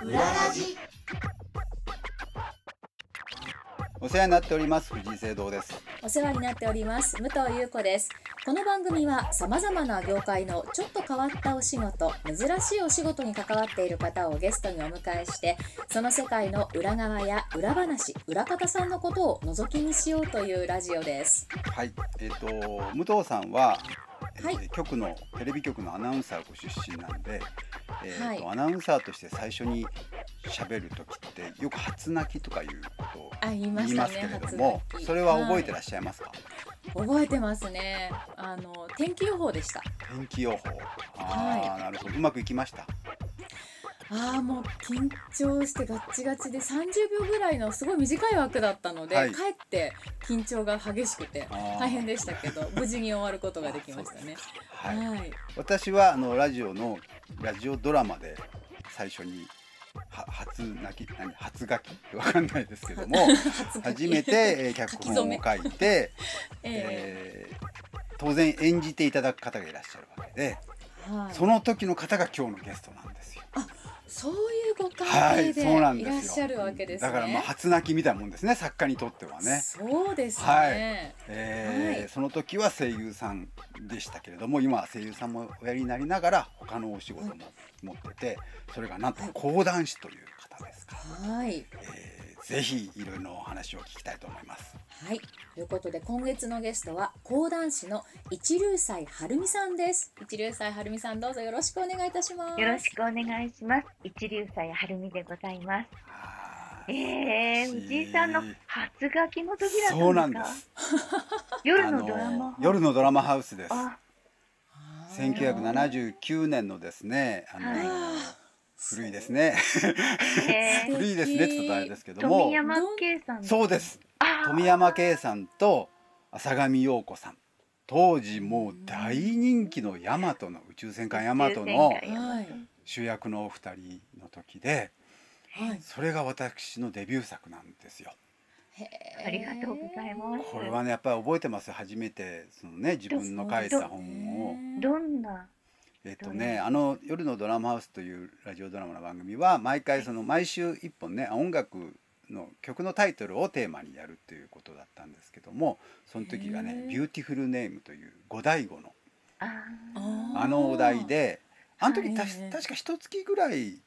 裏ラジ。お世話になっております藤井聖堂です。お世話になっております武藤優子です。この番組は様々な業界のちょっと変わったお仕事珍しいお仕事に関わっている方をゲストにお迎えしてその世界の裏側や裏話裏方さんのことを覗き見しようというラジオです。はいえっ、と武藤さんは、えーはい。局のテレビ局のアナウンサーご出身なんで、えーとはい。アナウンサーとして最初に喋る時ってよく初泣きとかいうことをあ言いますけれど初も泣き。それは覚えてはらっしゃいますか、い。覚えてますね。あの天気予報でした。天気予報。ああ、なるほど。うまくいきました？ああもう緊張してガッチガチで30秒ぐらいのすごい短い枠だったので、はい。かえって緊張が激しくて大変でしたけど無事に終わることができましたね。はい、はい、私はあのラジオのラジオドラマで最初には初泣き何初書き？わかんないですけども 初めて、えー脚本を書いて、ええー当然演じていただく方がいらっしゃるわけで、ーはい、その時の方が今日のゲストなんですよ。そういうごはい、関係で。いらっしゃるわけですね。だからまあ初泣きみたいなもんですね、作家にとってはね。そうですね。はいえーはいその時は声優さんでしたけれども今は声優さんもおやりになりながら他のお仕事も持っててそれがなんと講談師という方ですから、はい、えーぜひいろいろなお話を聞きたいと思います。はい、ということで今月のゲストは講談師の一流斎はるみさんです。一流斎はるみさんどうぞよろしくお願いいたします。よろしくお願いします一流斎はるみでございますあーえー、藤井さんの初書きの時だったんですか？そうなんです。夜のドラマ夜のドラマハウスです。ああー1979年のですね、あの、はい古いですね。えー、古いですねって言ったらあれですけども富、山圭さんのそうです。富山圭さんと浅上陽子さん当時もう大人気の大和の宇宙戦艦大和の宇宙戦艦はい主役のお二人の時ではい。それが私のデビュー作なんですよ。ありがとうございますこれはねやっぱり覚えてますよ初めてそのね自分の書いた本を。どんなえっとね、あの「夜のドラマハウス」というラジオドラマの番組は毎回その毎週一本ね音楽の曲のタイトルをテーマにやるっていうことだったんですけどもその時がね「へー。ビューティフルネーム」という五醍醐のあのお題であの時たはい。し確か一月ぐらい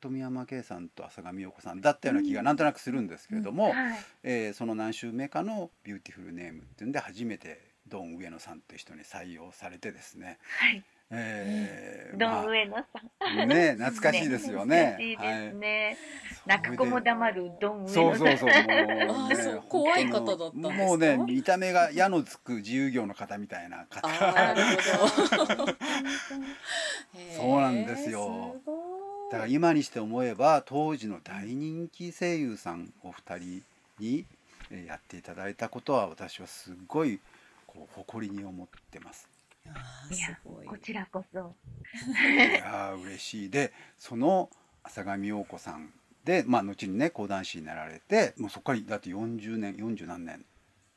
富山圭さんと浅上陽子さんだったような気がなんとなくするんですけれども、はい。えーその何週目かの「ビューティフルネーム」っていうんで初めてドン上野さんという人に採用されてですね、はいえーどまあ。ん上野さん。ね、懐かしいですよね。懐かしいですね、はい。泣く子も黙るどん上そう野さん。そうそう。もう あーそう怖い方だったんですか？もうね、見た目がやのつく自由業の方みたいな方。そうなんですよ。だから今にして思えば当時の大人気声優さんお二人にえーやっていただいたことは私はすごいこう誇りに思ってます。いやすごい。こちらこそ。いやー 嬉しい。でその浅上陽子さんで、まあ、後にね講談師になられてもうそこからだって40年40何年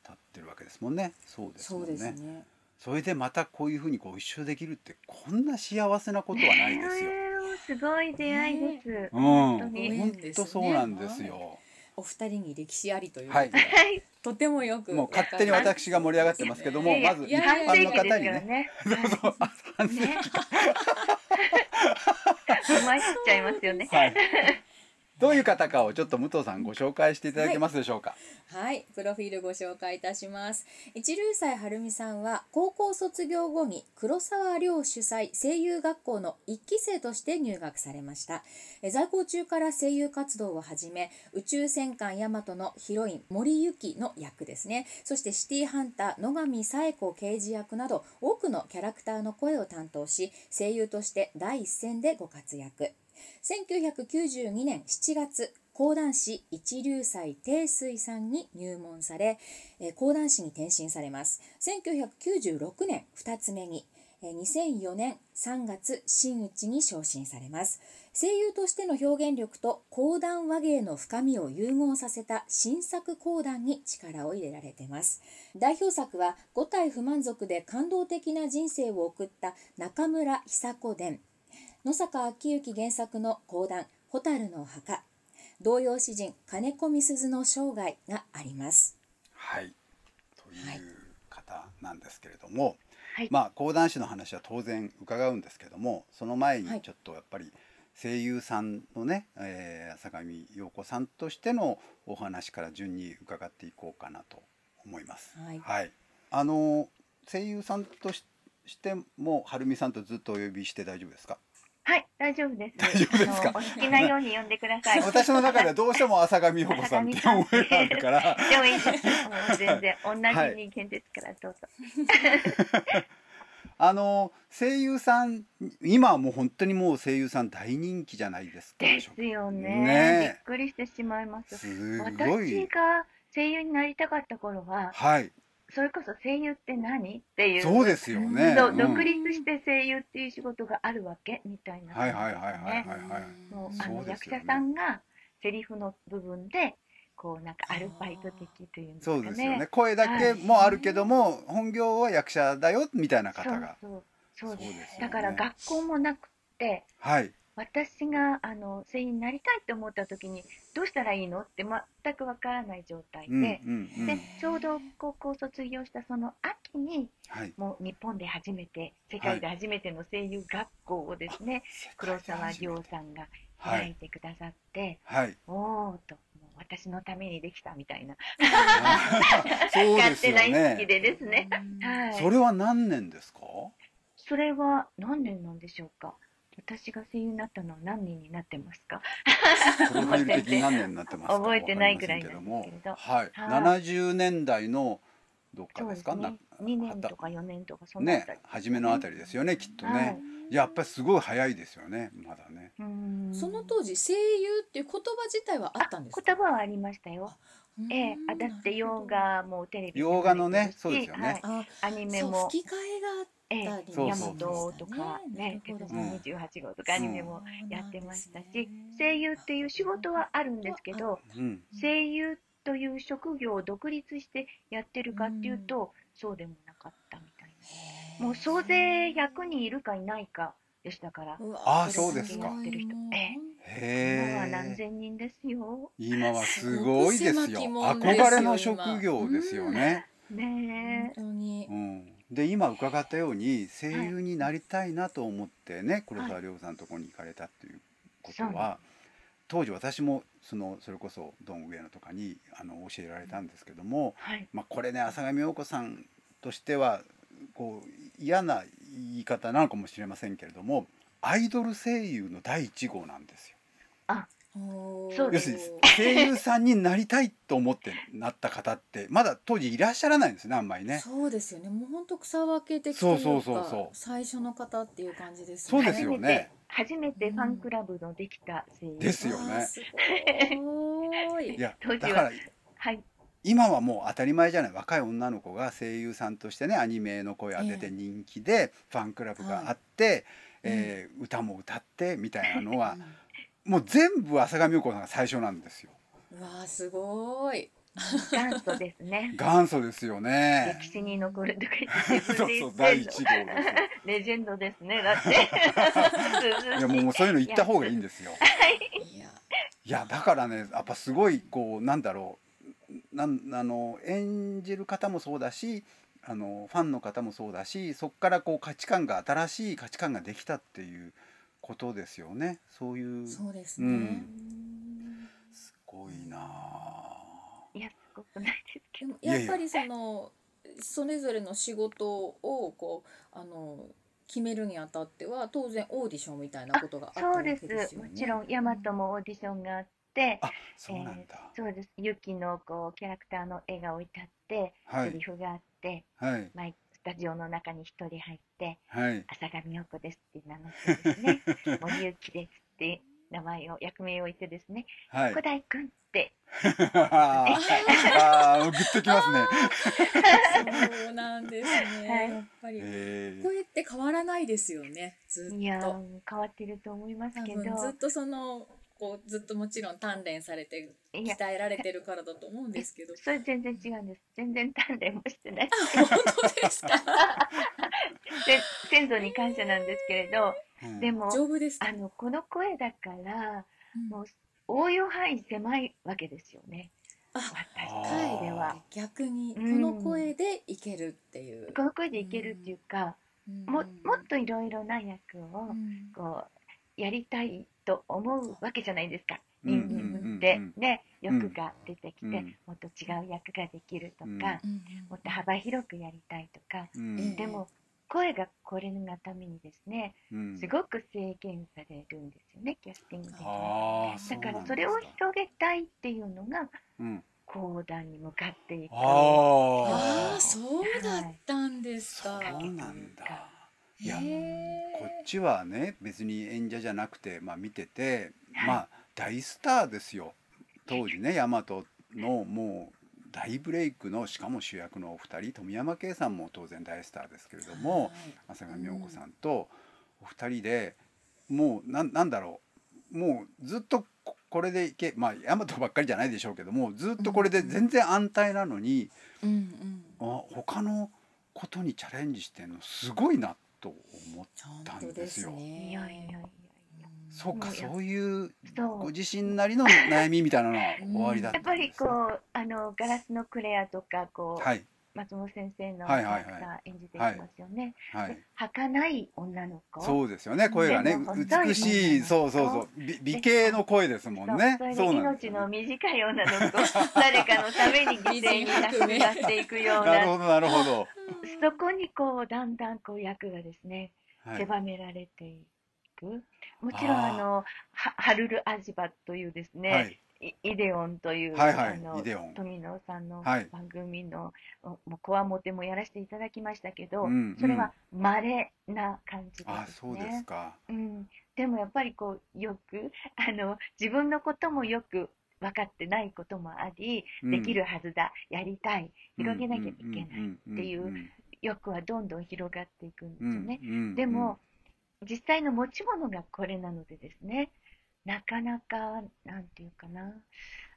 経ってるわけですもんね。そうですそうもんね。ですね。それでまたこういうふうにご一緒できるってこんな幸せなことはないですよ。すごい出会いです、うん、本当に。本当そうなんですよ。お二人に歴史ありというはい。ことてもよくもう勝手に私が盛り上がってますけども、まず一般の方にね、からねそうあ半世紀っちゃいますよねはい。どういう方かをちょっと武藤さんご紹介していただけますでしょうか？はい、プロフィールご紹介いたします。一流斎はるみさんは高校卒業後に黒沢亮主催声優学校の一期生として入学されました。え在校中から声優活動を始め、宇宙戦艦ヤマトのヒロイン森由紀の役ですね。そしてシティハンター野上紗恵子刑事役など多くのキャラクターの声を担当し、声優として第一線でご活躍。1992年7月講談師一流斎定水さんに入門され、えー講談師に転身されます。1996年2つ目に2004年3月真打ちに昇進されます。声優としての表現力と講談話芸の深みを融合させた新作講談に力を入れられています。代表作は五体不満足で感動的な人生を送った中村久子伝。野坂昭之原作の講談蛍の墓。童謡詩人金子みすずの生涯があります。はい。という方なんですけれども、はい。まあ講談師の話は当然伺うんですけどもその前はい。にちょっとやっぱり声優さんのね、えー浅上陽子さんとしてのお話から順に伺っていこうかなと思います。はい。あの声優さんとししてもはるみさんとずっとお呼びして大丈夫ですか？はい、大丈夫です。大丈夫ですか？お好きなように呼んでください。私の中ではどうしても浅上陽子さんって思いがあるからでもいいです。全然同じ人間ですから、どうぞ。あの声優さん今はもう本当にもう声優さん大人気じゃないですか。ですよねねえびっくりしてしまいます。すご私い。が声優になりたかった頃は、はい。それこそ声優って何っていう。そうですよね。独立して声優っていう仕事があるわけみたいなはい。はいはいはいはいはい。もうあの役者さんがセリフの部分でこうなんかアルバイト的というね。そうですよね。声だけもあるけども、本業は役者だよみたいな方が。そうそうそうですねだから学校もなくてはい。私があの声優になりたいと思った時にどうしたらいいのって全くわからない状態で、うんうんうん。でちょうど高校卒業したその秋にはい。もう日本で初めて世界で初めての声優学校をですね、黒沢亮さんがはい。開いてくださって、はい。おおと私のためにできたみたいなそうで勝手。な意識でですね。はい。それは何年ですか？それは何年なんでしょうか？私が声優になったのは何年になってますか？プロフィール的に何年になってますか？覚えてないぐらいなんですけれどはい。はい70年代のどっかですすね。2年とか4年とかそね初めのあたりですよね、きっとね。はいやっぱりすごい早いですよね、まだね。その当時声優っていう言葉自体はあったんですか？言葉はありましたよ。うんええ、あだって洋画もテレビで洋画のねそうですよねはいあ、アニメそうも吹き替えがあっええヤマトとかね、鉄道なるほど。うん28号とかアニメもやってましたし声優っていう仕事はあるんですけど、うん、声優という職業を独立してやってるかっていうと、そうでもなかったみたいな。もう総勢100人いるかいないかでしたから、あーそうですか。やってる人。えへ今は何え。千人ですよ。今はすごいですよ。憧れの職業ですよね。ね。本当に。う。ん。で今伺ったように声優になりたいなと思ってね、黒沢亮さんのところに行かれたっていうことそうは、当時私もそのそれこそドン上野とかにあの教えられたんですけども、はい。まあ、これね浅上陽子さんとしてはこう嫌な言い方なのかもしれませんけれどもアイドル声優の第一号なんですよ。そうです要するに声優さんになりたいと思ってなった方ってまだ当時いらっしゃらないんですねあんまりね。そうですよね。もう本当草分け的とそういうそうそうそうか、最初の方っていう感じですそうですよね。初めて初めてファンクラブのできた声優。ですよねすごい。いや だからはい。今はもう当たり前じゃない若い女の子が声優さんとしてねアニメの声当てて人気でファンクラブがあって、えー歌も歌ってみたいなのはもう全部浅上陽子さんが最初なんですよ。うわあすごい。元祖ですね。元祖ですよね歴。史に残るとか言って そう自そう第一号ですよ。レジェンドですね。だって。いやもうそういうの言った方がいいんですよ。いや。いやだからねやっぱすごいこうなんだろうなんあの演じる方もそうだしあのファンの方もそうだしそこからこう価値観が新しい価値観ができたっていうことですよねそういうすそうですね。うんごいなあいや、すごくないですけでもいやっぱりそのそれぞれの仕事をこうあの決めるにあたっては当然オーディションみたいなことがあったど。そうでわけですす。よね。もちろん、ヤマトもオーディションがあって、あそうなんだ、そうです。ユキのこうキャラクターの絵が置いてあって、セリはいフがあって、はいマイスタジオの中に一人入って、はい。浅上陽子ですって名乗ってですね、森幸ですって名前を、役名を言ってですね、はい。古代くんって、あーあーグッときますね。そうなんですね。はい。やっぱり。え声って変わらないですよね。ずっと。変わってると思います多けど、分ずっとそのこうずっともちろん鍛錬されて鍛えられてるからだと思うんですけど。それ全然違うんです。全然鍛錬もしてない。本当ですか？せ先祖に感謝なんですけれど、ーうんでも、丈夫ですか？あの、この声だから、うんもう応用範囲狭いわけですよね。あ私たちでは。逆にこうんの声でいけるっていう。この声でいけるっていうか、うんももっといろいろな役をうんこうやりたいと思うわけじゃないですか。うん人間って。うんね、欲が出てきて、うん。もっと違う役ができるとか、うん。うんもっと幅広くやりたいとか、うん。でも声がこれがためにですね、うん。すごく制限されるんですよね、キャスティング的に。ああだ。からそれを広げたいっていうのがうん。講談に向かっていく。あああそうだったんですか。そうなんだいやこっちはね別に演者じゃなくて、まあ、見てて、はい。まあ大スターですよ。当時ね大和のもう大ブレイクのしかも主役のお二人富山圭さんも当然大スターですけれどもはい。浅香美代子さんとお二人でもうなんなんだろう。もうずっとここれでいけまあ大和ばっかりじゃないでしょうけどもずっとこれで全然安泰なのに、うんうん。あ他のことにチャレンジしてんのすごいなと思ったんですよ。いやいやいやいや。そうかそういうご自身なりの悩みみたいなのはうん終わりだっやっぱりたんですねこうあのガラスのクレアとかこう、はい松本先生のキャラクター演じていきますよね。はい。で儚い女の子。そうですよね。声がね美しいそうそうそう。美美形の声ですもんね。そう命の短い女の子 誰かのために犠牲になっていくような。なるほどなるほど。そこにこうだんだんこう役がですねはい。狭められていく。もちろんあのはハルル・アジバというですね、はいイイデオンという、はいはいあの富野さんのはい。番組の、おもうこわもてもやらせていただきましたけど、うんそれは稀な感じですね。あそうですか。うん、でもやっぱりこうよくあの自分のこともよく分かってないこともあり、うん。できるはずだやりたい広げなきゃいけない、っていう欲はどんどん広がっていくんですうんよね。うん。でも、実際の持ち物がこれなのでですねなかなかなんていうかな。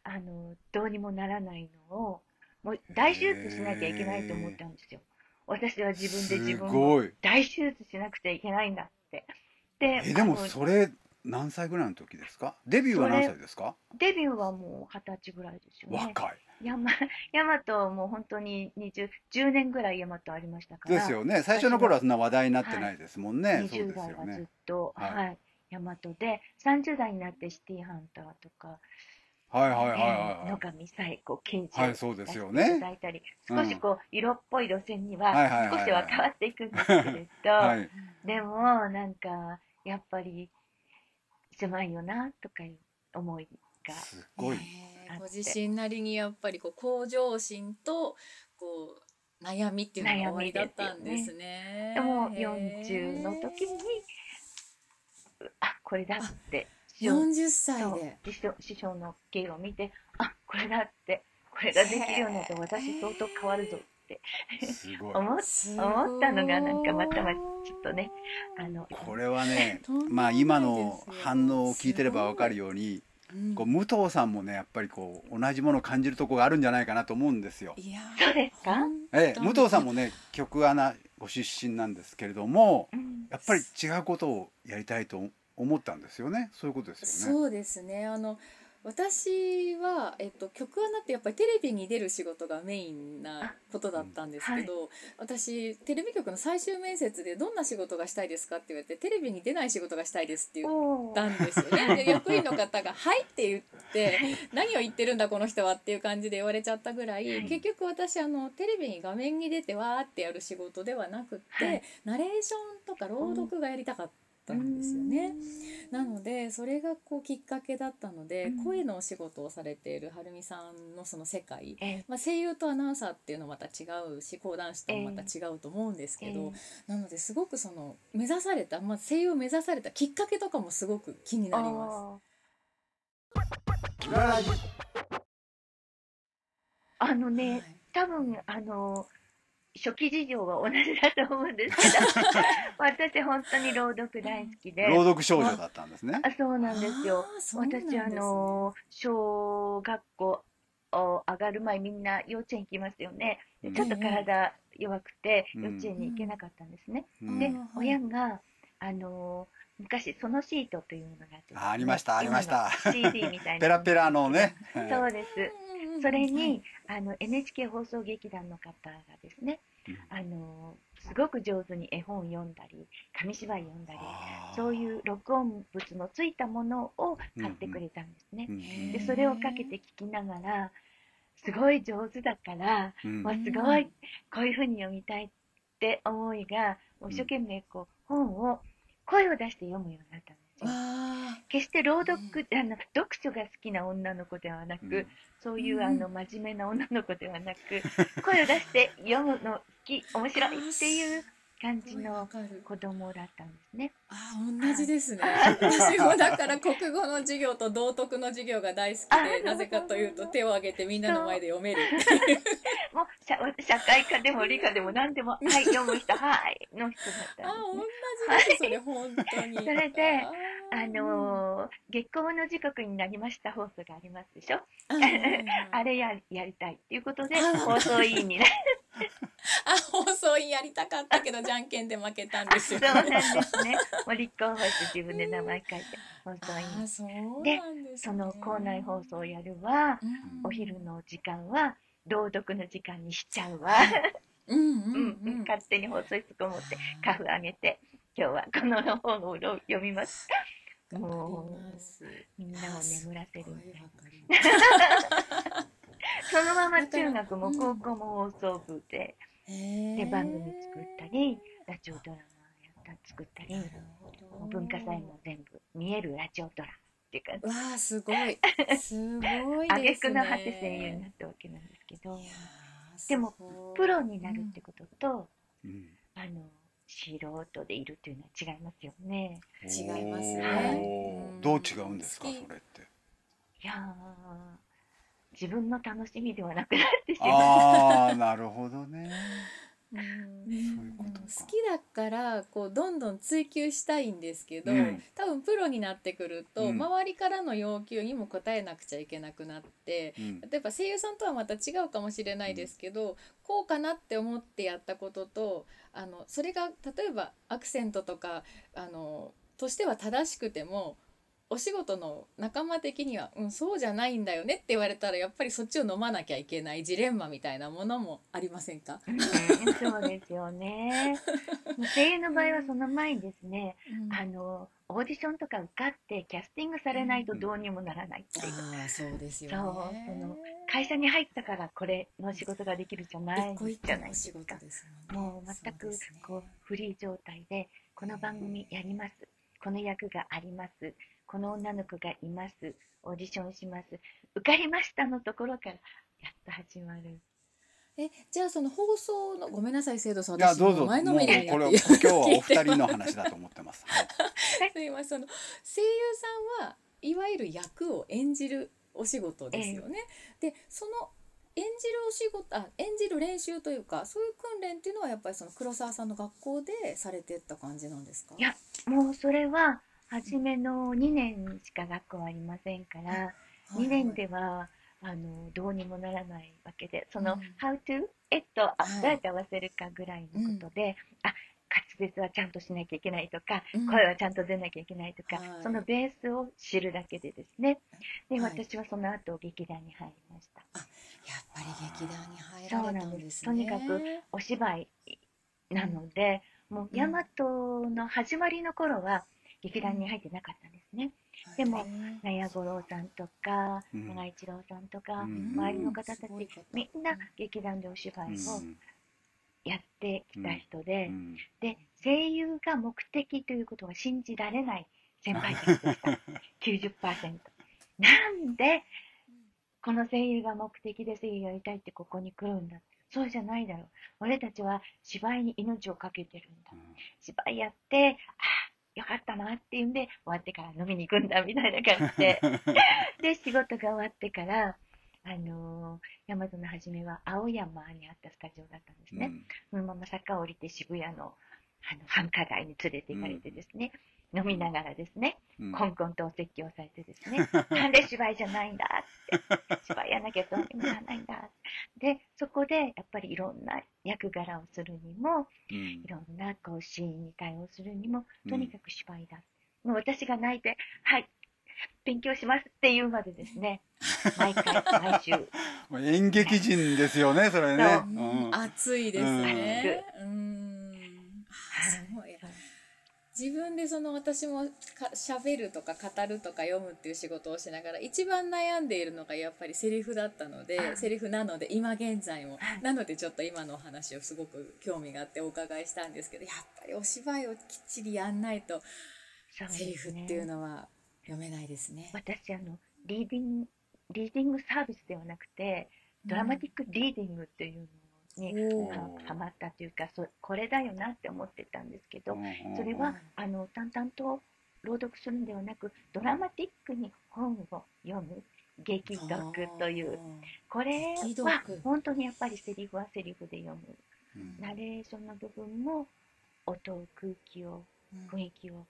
あのどうにもならないのをもう大手術しなきゃいけないと思ったんですよ。私は自分で自分を大手術しなくちゃいけないんだって。でえでもそれ何歳ぐらいの時ですか？デビューは何歳ですか？デビューはもう二十歳ぐらいですよね。若い。ヤマヤマトもう本当に20 10年ぐらいヤマトありましたから。ですよね。最初の頃はそんな話題になってないですもんね。そう20です代はずっと、はい。はい、ヤマトで、30代になってシティハンターとか、はいはいはいえー野は上最子、刑事をはいそうですよね。いただいたり、うん。少しこう、色っぽい路線には少しは変わっていくんですけれど、いはい。でも、なんか、やっぱり、狭いよな、とかいう思いが。すごいご自身なりにやっぱりこう向上心とこう悩みって。いうのが終わりだったんですね。でも、へえ40の時に、あ、これだって、師匠40歳で。師匠師匠の芸を見てあこれだってこれができるようになって私相当変わるぞって。すごい。思思ったのがなんかまたまちょっとねあのこれはね まあ今の反応を聞いてればわかるようにうん。こう武藤さんもねやっぱりこう同じものを感じるところがあるんじゃないかなと思うんですよ。いやそうですか？ええ、武藤さんもね曲穴ご出身なんですけれどもうん。やっぱり違うことをやりたいと思ったんですよね。そういうことですよね。そうですね。あの私は、えっと、曲穴ってやっぱりテレビに出る仕事がメインなことだったんですけど、私テレビ局の最終面接でどんな仕事がしたいですかって言われてテレビに出ない仕事がしたいですって言ったんですよね。で役員の方が「はい」って言って「何を言ってるんだこの人は」っていう感じで言われちゃったぐらい、はい。結局私あのテレビに画面に出てわーってやる仕事ではなくって、はい。ナレーションとか朗読がやりたかったんですよね。なのでそれがこうきっかけだったので、うん。声のお仕事をされているはるみさんのその世界、ええ。まあ、声優とアナウンサーっていうのはまた違うし講談師ともまた違うと思うんですけど、なのですごくその目指された、まあ、声優を目指されたきっかけとかもすごく気になります。あのね、はい。多分あの初期事情は同じだと思うんですけど 私本当に朗読大好きで。朗読少女だったんですね。あそうなんですよ。あーそうなんですね。私あの小学校お上がる前みんな幼稚園行きますよね。でうん。ちょっと体弱くてうん。幼稚園に行けなかったんですね、うん。で親があの昔そのシートというものがあってあありましたありました。CD みたいなペラペラのね。そうです。それに、あの NHK 放送劇団の方がですねうん。あのすごく上手に絵本読んだり紙芝居読んだりそういう録音物のついたものを買ってくれたんですね。うんでそれをかけて聞きながらすごい上手だからうん。もうすごいこういうふうに読みたいって思いがもう一生懸命こう本を声を出して読むようになったんですよ。わ決して朗読、あの読書が好きな女の子ではなく、うん。そういう、うん。あの真面目な女の子ではなく声を出して読むの好き面白いっていう感じの子供だったんですね。あ同じですね。私もだから国語の授業と道徳の授業が大好きあで、なぜかというと手を挙げてみんなの前で読める。もう社社会科でも理科でも何でも、はい、読む人、はい、の人だったあ、同んですね。じです、それ本当に。それでああのー月光の時刻になりました放送がありますでしょ、ー あれややりたいっていうことであ放送委員にな あ、放送委員やりたかったけど、じゃんけんで負けたんですよ。そうなんですね。もう立候補して自分で名前書いて。放送委員。あ、そうです、ね。その校内放送をやるわ、うん。お昼の時間は朗読の時間にしちゃうわ、うんうんうん。うん。勝手に放送室こもってカフ上げて今日はこの本を読みます。もうみんなを眠らせるみたいな。そのまま中学も高校も放送部で,、で番組作ったりラジオドラマやった作ったり文化祭も全部見えるラジオドラマっていうかわあすごい。すごい挙ですね。句の果て声優になったわけなんですけどでもプロになるってことと、うん。あの素人でいるっていうのは違いますよね。違いますね。うん。おーどう違うんですかそれって。いやー自分の楽しみではなくなってしまう。ああなるほどね。うん。そういうことか。好きだからこうどんどん追求したいんですけど、うん。多分プロになってくると、うん。周りからの要求にも応えなくちゃいけなくなってうん。例えば声優さんとはまた違うかもしれないですけど、こうかなって思ってやったこととあのそれが例えばアクセントとかあのとしては正しくてもお仕事の仲間的には、うん、そうじゃないんだよねって言われたらやっぱりそっちを飲まなきゃいけないジレンマみたいなものもありませんか、うんそうですよね。声優の場合はその前にですね、あのオーディションとか受かってキャスティングされないとどうにもならないっていう。ああそうですよね。そうその会社に入ったからこれの仕事ができるじゃないじゃないですか。ね。もう全くそうねこうフリー状態でこの番組やりますこの役がありますこの女の子がいます。オーディションします。受かりましたのところからやっと始まる。えじゃあその放送のごめんなさい生徒さん。いや私どうぞ。前のめりにこれなって。今日はお二人の話だと思ってます。はい。すいません。その声優さんはいわゆる役を演じるお仕事ですよね。でその演じるお仕事あ演じる練習というかそういう訓練っていうのはやっぱりその黒沢さんの学校でされてった感じなんですか？いやもうそれは初めの2年しか学校ありませんから2年ではあのどうにもならないわけでそのうん「how to」えっとあはい。どうやって合わせるかぐらいのことで、あ滑舌はちゃんとしなきゃいけないとか、うん。声はちゃんと出なきゃいけないとか、はい。そのベースを知るだけでですね。で、はい。私はその後劇団に入りました。やっぱり劇団に入られたんですね。そうなんです。とにかくお芝居なので、もう大和の始まりの頃は劇団に入ってなかったんですね、でも納屋五郎さんとかうん。長井一郎さんとか、うん。周りの方たちみんな劇団でお芝居をうん。やってきた人で、うん。で声優が目的ということが信じられない先輩たちでした。90%なんでこの声優が目的で声優やりたいってここに来るんだ。そうじゃないだろう。俺たちは芝居に命を懸けてるんだ。芝居やってああよかったなっていうんで終わってから飲みに行くんだみたいな感じで。で仕事が終わってからあのー、大和の初めは青山にあったスタジオだったんですね、そのまま坂を降りて渋谷のあの繁華街に連れて行かれてですね、飲みながらですね、うん。コンコンとお説教されてですね、なんで芝居じゃないんだ。って、芝居やなきゃどうにもならないんだ。で、そこでやっぱりいろんな役柄をするにも、うん。いろんなこうシーンに対応するにも、とにかく芝居だ。もう私が泣いて、はい、勉強しますって言うまでですね、毎回、毎週。演劇人ですよねそれね。そう。うん。熱いですね。自分でその私もか喋るとか語るとか読むっていう仕事をしながら一番悩んでいるのがやっぱりセリフだったのではい。セリフなので今現在も。はい。なのでちょっと今のお話をすごく興味があってお伺いしたんですけどやっぱりお芝居をきっちりやんないとセリフっていうのは読めないですね。私、あの、リーディング、リーディングサービスではなくて、ドラマティックリーディングっていうのに、はハマったというかそこれだよなって思ってたんですけど、それうんはあの淡々と朗読するんではなくドラマティックに本を読む劇読という。これ劇は読本当にやっぱりセリフはセリフで読む。うん。ナレーションの部分も音を空気をうん。雰囲気を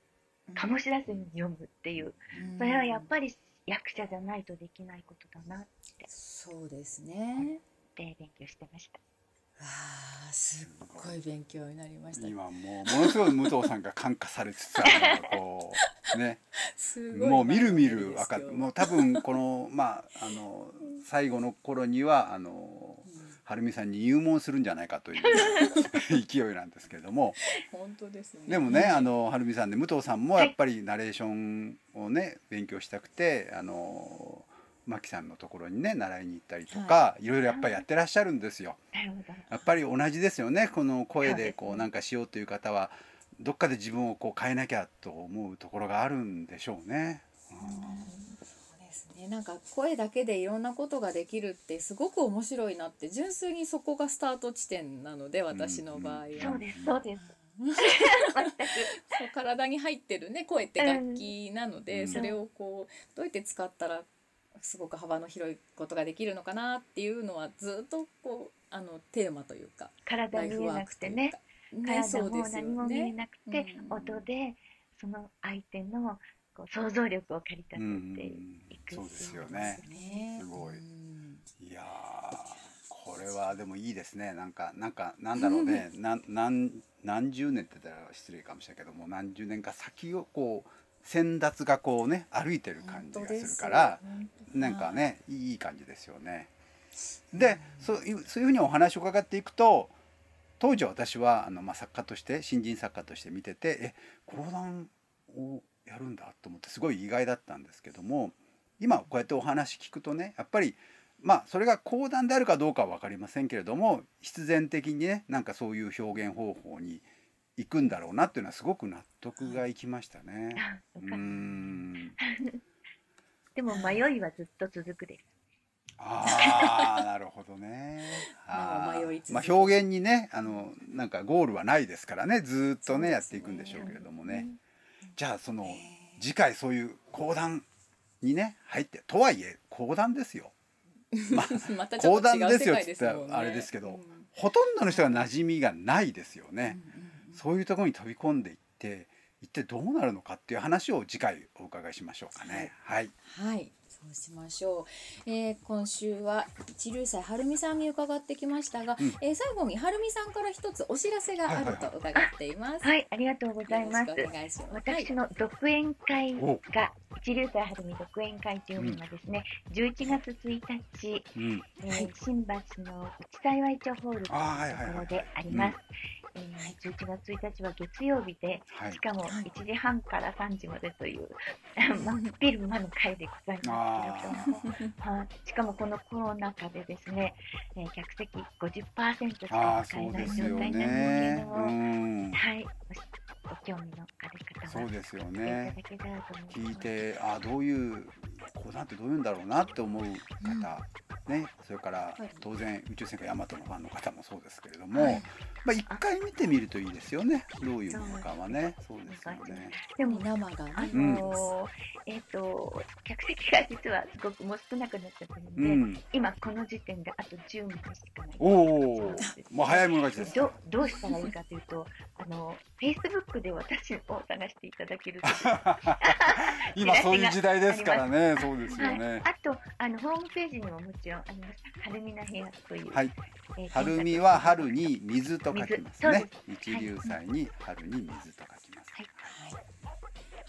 醸し出すように読むっていう。うん。それはやっぱり役者じゃないとできないことだなっそうですね。て勉強してました。すっごい勉強になりました。今もうものすごい武藤さんが感化されつつあるこうねもうみるみる分かっもう多分このまああの最後の頃にはあのうんはるみさんに入門するんじゃないかという 勢いなんですけれども本当ですね。でもねあのはるみさんで武藤さんもやっぱりナレーションをね勉強したくてあのマキさんのところにね習いに行ったりとか、い、ろいろやっぱりやってらっしゃるんですよ。やっぱり同じですよねこの声でこうなんかしようという方はどっかで自分をこう変えなきゃと思うところがあるんでしょうね。そうですね。なんか声だけでいろんなことができるってすごく面白いなって純粋にそこがスタート地点なので私の場合は。そうです、そうです。そう 体に入ってるね声って楽器なので、うんそれをこうどうやって使ったらすごく幅の広いことができるのかなっていうのはずっとこうあのテーマというか体見えなくてね、ね体も何も見えなくて、うん。音でその相手のこう想像力を駆り立うんてていくそうですよね。ねすごい。うん。いやーこれはでもいいですね。なんかなんかなんだろうね。なんなん何十年って言ったら失礼かもしれないけども何十年か先をこう先達がこうね歩いてる感じがするから本なんかねいい感じですよね。でそういうそういうふうにお話を伺っていくと当時私はあの、まあ、作家として新人作家として見ててえ講談をやるんだと思ってすごい意外だったんですけども今こうやってお話聞くとねやっぱりまあそれが講談であるかどうかは分かりませんけれども必然的にねなんかそういう表現方法に行くんだろうなっていうのはすごく納得がいきましたね。でも迷いはずっと続くです。ああなるほどね。まあ迷まあ表現にねあのなんかゴールはないですからねずーっとねねやっていくんでしょうけれどもね。じゃあその次回そういう講談にね入ってとはいえ講談ですよ。まあ講談ですっつったらあれですけどうんほとんどの人が馴染みがないですよね。うんうんうんそういうところに飛び込んでいって一体どうなるのかっていう話を次回お伺いしましょうかね。はい。はい、そうしましょう。えー今週は一流祭はるみさんに伺ってきましたが、うんえー最後にはるみさんから一つお知らせがあると伺っています。はい、ありがとうございますお願いします。私の独演会おが一流祭はるみ独演会というのがですね、11月1日、うん。えー新橋の内幸町ホールというとあーはいはいはいころであります。えー11月1日は月曜日で、はいし。かもはい1時半から3時までという、真っ昼間の会でございますけれども、はいしかもこのコロナ禍でですね、えー客席50%しあか使えない状態なんですけれねど。も、うん。はい、ごご興味のある方はそうですよ来ていねただけたらと思います。聞いてあどういう講談ってどういうんだろうなって思う方、ねそれからはい。当然宇宙戦艦ヤマトのファンの方もそうですけれども、はい。まあ一回見てみるといいですよねどういうものかはね。そうです。よね。でも生がねあ、のーえっ、と客席が実はすごくもう少なくなっちゃってるんで、うん、今この時点であと10名しかない。おおもう早い者勝ちです。どどうしたらいいかというと、あのフェイスブックで私を探していただけると、今そういう時代ですからねそうですよはい、ね。あとあのホームページにももちろんあります。春みな部屋という、はい、えー春見は春に水と書きますね。一流祭に春に水と書きます。はい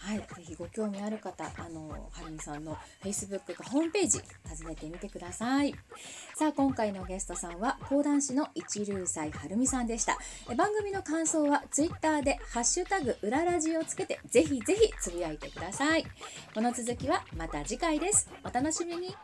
はい、ぜひご興味ある方、あのはるみさんの Facebook かホームページ訪ねてみてください。さあ今回のゲストさんは講談師の一流斎はるみさんでした。え番組の感想は Twitter でハッシュタグ裏ラジをつけてぜひぜひつぶやいてください。この続きはまた次回です。お楽しみに。